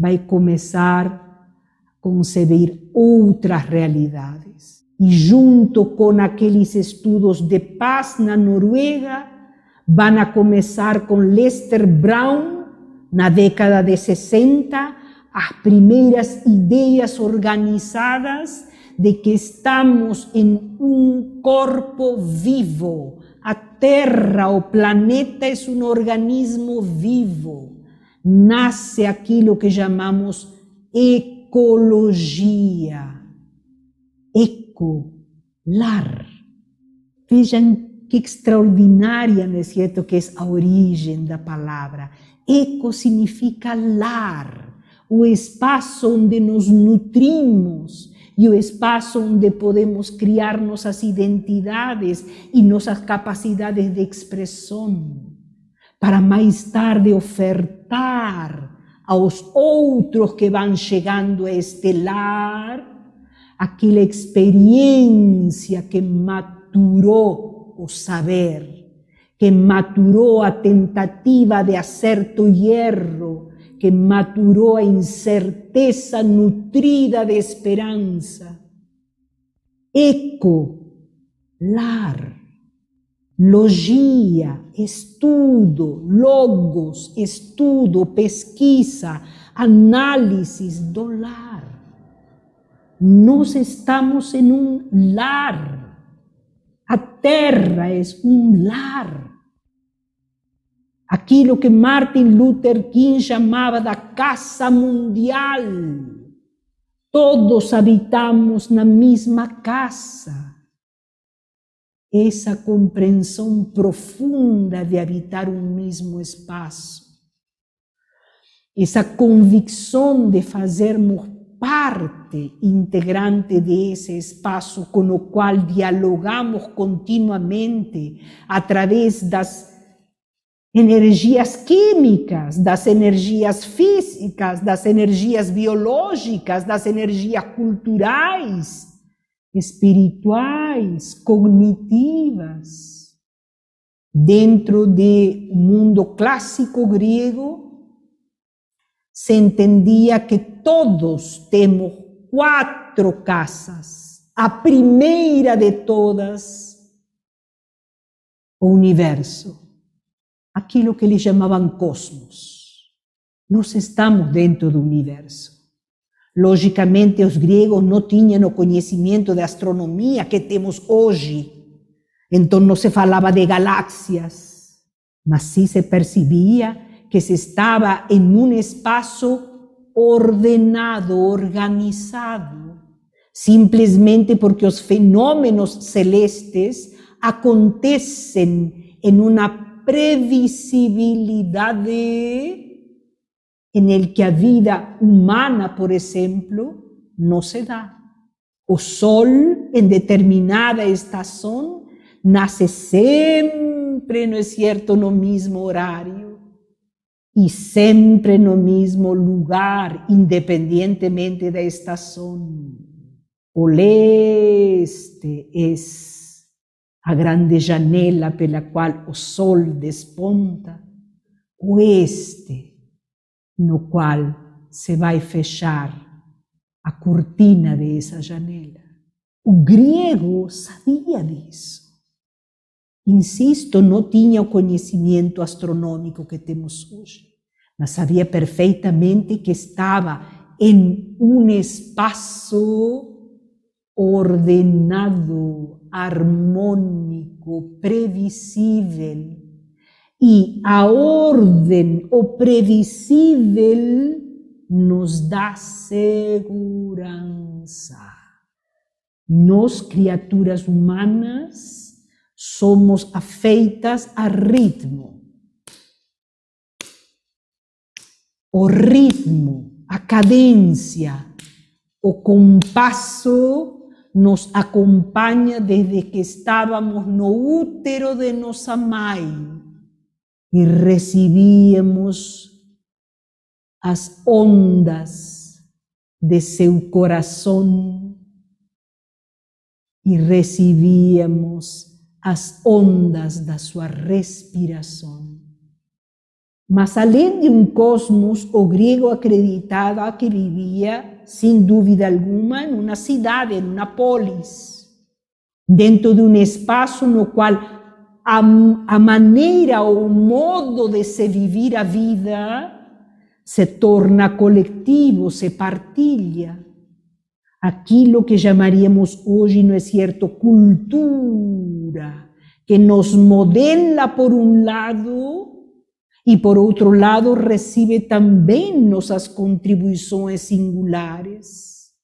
vai começar a conceber outras realidades. E junto com aqueles estudos de paz na Noruega, vão a começar com Lester Brown, na década de 60, as primeiras ideias organizadas de que estamos em um corpo vivo. A Terra, o planeta, é um organismo vivo nasce aquilo que chamamos ecologia. Eco, lar. Vejam que extraordinária, não é certo, que é a origem da palavra. Eco significa lar, o espaço onde nos nutrimos e o espaço onde podemos criar nossas identidades e nossas capacidades de expressão para mais tarde ofertar aos outros que vão chegando a este lar aquela experiência que maturou o saber, que maturó a tentativa de acerto y hierro, que maturó a incerteza nutrida de esperanza. Eco, lar, Logia, estudo, logos, estudo, pesquisa, análisis, dólar. Nos estamos en un lar. A terra es un lar. Aquí lo que Martin Luther King llamaba la casa mundial. Todos habitamos la misma casa. Essa compreensão profunda de habitar um mesmo espaço. Essa convicção de fazermos parte integrante de ese espacio con lo cual dialogamos continuamente a través das energías químicas, das energias físicas, das energias biológicas, das energias culturais, espirituais, cognitivas. Dentro de mundo clássico grego, se entendía que todos temos quatro casas. A primeira de todas, o universo, aquilo que eles chamavam cosmos. Nós estamos dentro do universo. Logicamente, os gregos não tinham o da astronomia que temos hoje. Então não se falava de galáxias, mas sim se percebia que se estaba en un espacio ordenado, organizado, simplesmente porque os fenómenos celestes acontecen en una previsibilidade en el que a vida humana, por ejemplo, no se da. O sol, en determinada estación, nace siempre, ¿no es cierto?, no mismo horario e sempre no mesmo lugar, independentemente da estação. O leste é a grande janela pela qual o sol desponta, oeste, no qual se vai fechar a cortina dessa janela. O grego sabia disso. Insisto, não tinha o conhecimento astronômico que temos hoje, mas sabia perfeitamente que estava em um espaço ordenado, harmônico, previsível. E a ordem, o previsível, nos dá segurança. Nós, criaturas humanas, somos afeitas a ritmo. O ritmo, a cadência, o compasso nos acompanha desde que estávamos no útero de nossa mãe e recebíamos as ondas de seu coração e recebíamos as ondas da sua respiração. Mas além de um cosmos, o grego acreditava que vivia, sem dúvida alguma, em uma cidade, em uma polis, dentro de um espaço no qual a, a maneira ou o modo de se viver a vida se torna coletivo, se partilha. Aquilo que chamaríamos hoje, não é certo, cultura que nos modela por un lado y por otro lado recibe también nuestras contribuciones singulares.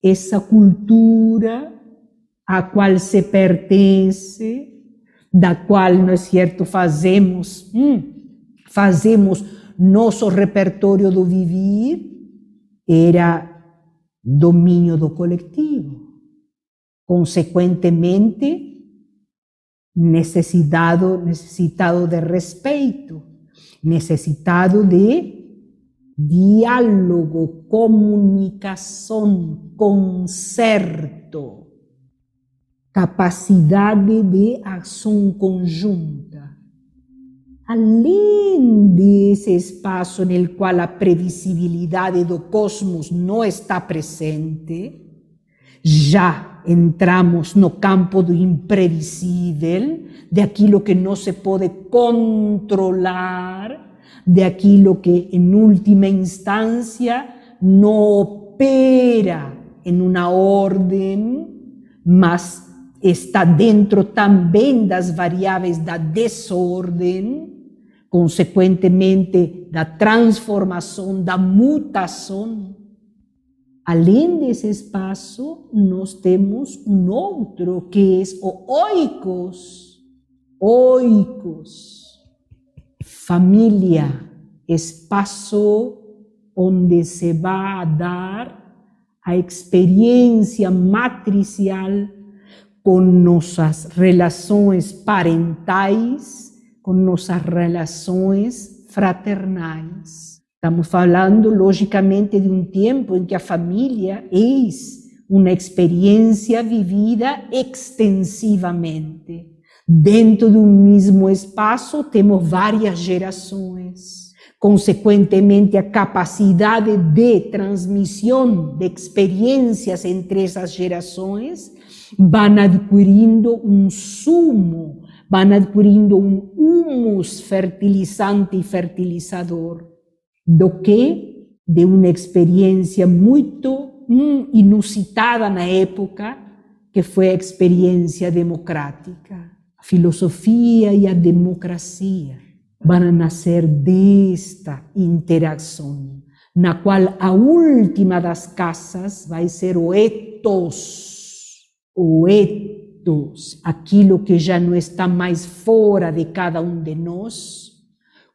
Esa cultura a cual se pertence, da cual, no es cierto, fazemos, hum, fazemos nosso repertório do vivir, era domínio do coletivo. Consequentemente, necesitado, necesitado de respeito, necesitado de diálogo, comunicação, concerto. Capacidade de ação conjunta. Além desse espaço no qual a previsibilidade do cosmos não está presente, já entramos no campo do imprevisível, de aquilo que não se pode controlar, de aquilo que, em última instância, não opera em uma ordem, mas está dentro também das variáveis da desordem, consequentemente da transformação, da mutação. Além desse espaço, nós temos um outro que é o oikos. Oikos. Família, espaço onde se vai dar a experiência matricial con nuestras relaciones parentais, con nuestras relaciones fraternais. Estamos hablando, lógicamente, de un tiempo en que la familia es una experiencia vivida extensivamente. Dentro de un mismo espacio tenemos varias generaciones. Consecuentemente, a capacidad de transmisión de experiencias entre esas generaciones van adquirindo um sumo, van adquirindo um humus fertilizante e fertilizador, do que de uma experiência muito hum, inusitada na época, que foi a experiência democrática, a filosofia e a democracia van a nascer desta interação, na qual a última das casas vai ser o ethos, o ethos, aquilo que já não está mais fora de cada um de nós,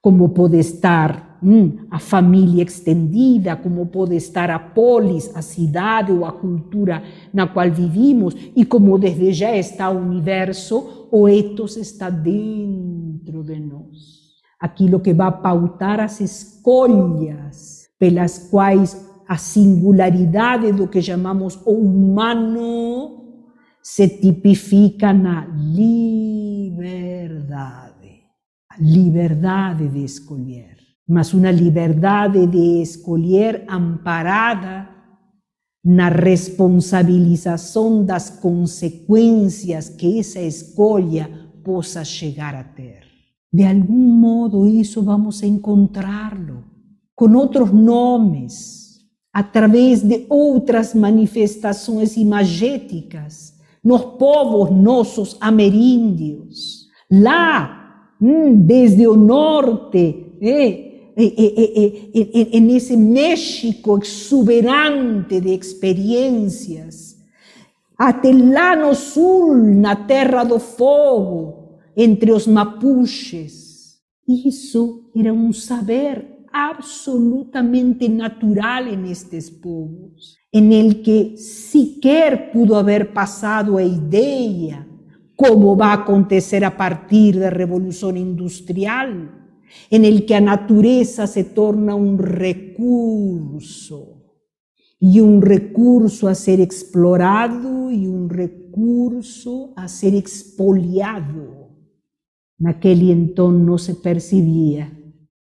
como pode estar hum, a família extendida, como pode estar a polis, a cidade ou a cultura na qual vivimos, e como desde já está universo, o ethos está dentro de nós aquilo que vai pautar as escolhas pelas quais a singularidade do que chamamos o humano se tipifica na liberdade. A liberdade de escolher. Mas uma liberdade de escolher amparada na responsabilização das consequências que essa escolha possa chegar a ter. De algún modo eso vamos a encontrarlo con otros nomes, a través de outras manifestações imagéticas nos povos nossos ameríndios. Lá, desde o norte, eh, eh, eh, en ese México exuberante de experiencias, até lá no sul, na terra do fogo, entre os mapuches. Isso era um saber absolutamente natural en estes povos, en el que sequer pudo haber passado a ideia como vai acontecer a partir da revolução industrial, en el que a natureza se torna um recurso e um recurso a ser explorado e um recurso a ser expoliado. Naquele então não se percebia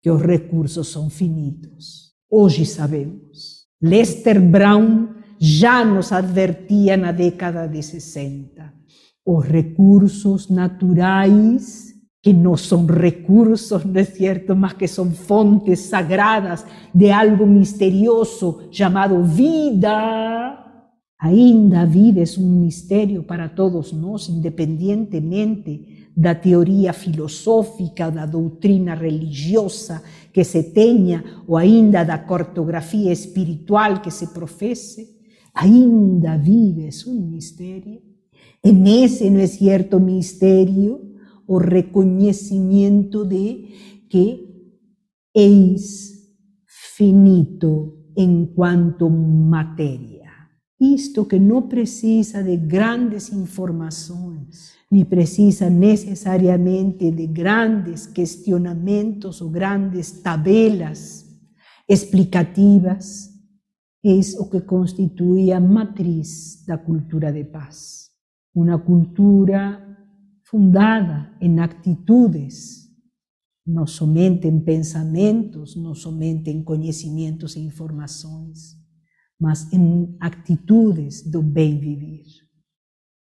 que os recursos são finitos. Hoje sabemos. Lester Brown já nos advertia na década de 60. Os recursos naturais, que não são recursos, não é certo, mas que são fontes sagradas de algo misterioso chamado vida, ainda a vida é um mistério para todos nós, independentemente da teoria filosófica, da doutrina religiosa que se teña o ainda da cartografia espiritual que se profese, ainda vives un misterio. En ese, ¿no es cierto?, misterio o reconocimiento de que es finito en cuanto materia. Isto que no precisa de grandes informaciones ni precisa necesariamente de grandes cuestionamientos o grandes tabelas explicativas, es lo que constituye a matriz la cultura de paz, una cultura fundada en actitudes, no somente en pensamientos, no somente en conocimientos e informaciones, mas en actitudes do bem vivir.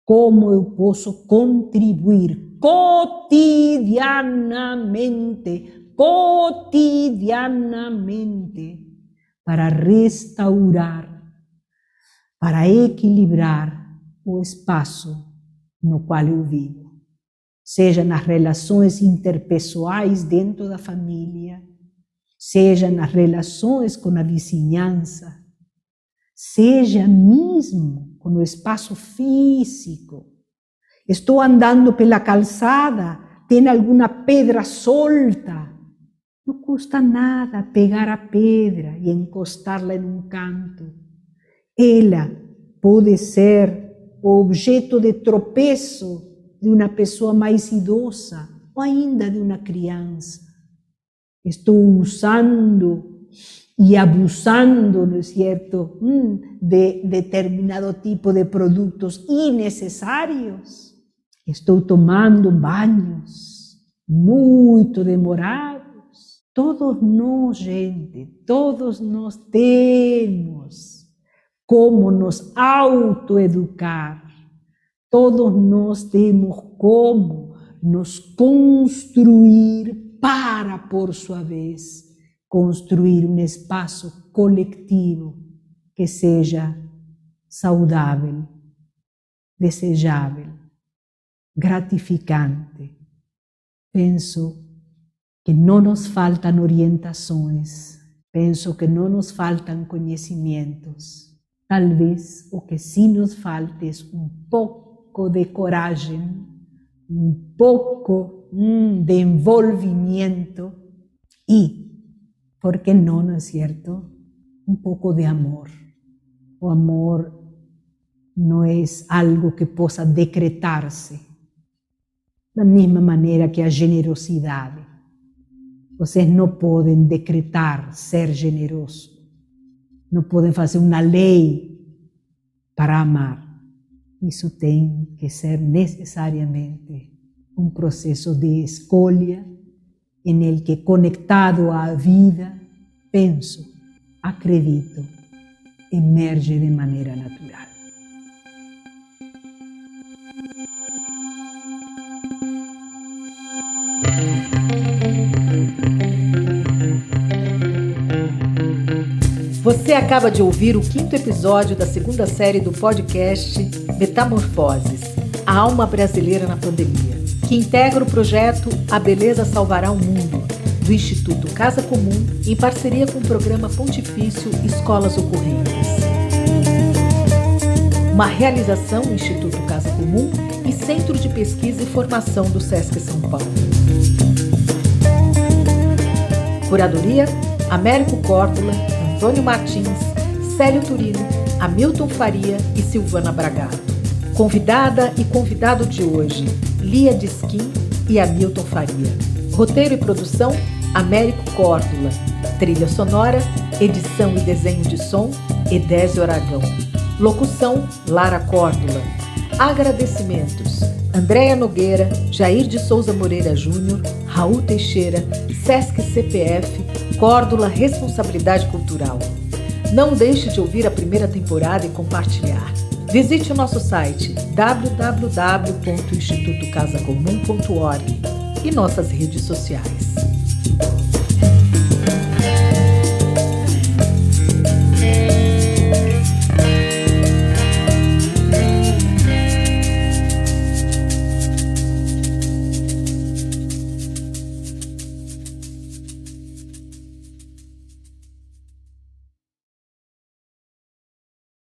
Como eu posso contribuir cotidianamente, cotidianamente, para restaurar, para equilibrar o espaço no qual eu vivo, seja nas relações interpessoais dentro da família, seja nas relações com a vizinhança, seja mesmo com o espaço físico. Estou andando pela calçada, tem alguma pedra solta. Não custa nada pegar a pedra e encostá-la em um canto. Ela pode ser o objeto de tropeço de uma pessoa mais idosa ou ainda de uma criança. Estou usando e abusando, ¿no es cierto?, mm, de determinado tipo de produtos innecesarios. Estou tomando banhos muito demorados. Todos nós, gente, todos nós temos como nos autoeducar. Todos nós temos como nos construir para, por sua vez, construir um espaço coletivo que seja saudável, desejável, gratificante. Penso que não nos faltam orientações, penso que não nos faltam conhecimentos. Talvez o que sim nos falta é um pouco de coragem, um pouco hum, de envolvimento e ¿por qué no, no es cierto? Un poco de amor. O amor no es algo que possa decretar-se da mesma maneira que a generosidade. Vocês não podem decretar ser generoso. Não podem fazer uma lei para amar. Isso tem que ser necessariamente um processo de escolha en el que conectado à vida, penso, acredito, emerge de maneira natural. Você acaba de ouvir o quinto episódio da segunda série do podcast Metamorfoses A Alma Brasileira na Pandemia integra o projeto A Beleza Salvará o Mundo, do Instituto Casa Comum, em parceria com o programa Pontifício Escolas Ocorrentes. Uma realização do Instituto Casa Comum e Centro de Pesquisa e Formação do SESC São Paulo. Curadoria: Américo Córdula, Antônio Martins, Célio Turino, Hamilton Faria e Silvana Bragato. Convidada e convidado de hoje: Lia Disquim e Hamilton Faria. Roteiro e produção, Américo Córdula. Trilha sonora, edição e desenho de som, Edésio Aragão. Locução, Lara Córdula. Agradecimentos, Andréia Nogueira, Jair de Souza Moreira Júnior, Raul Teixeira, Sesc CPF, Córdula Responsabilidade Cultural. Não deixe de ouvir a primeira temporada e compartilhar. Visite o nosso site www.institutocasacomum.org e nossas redes sociais.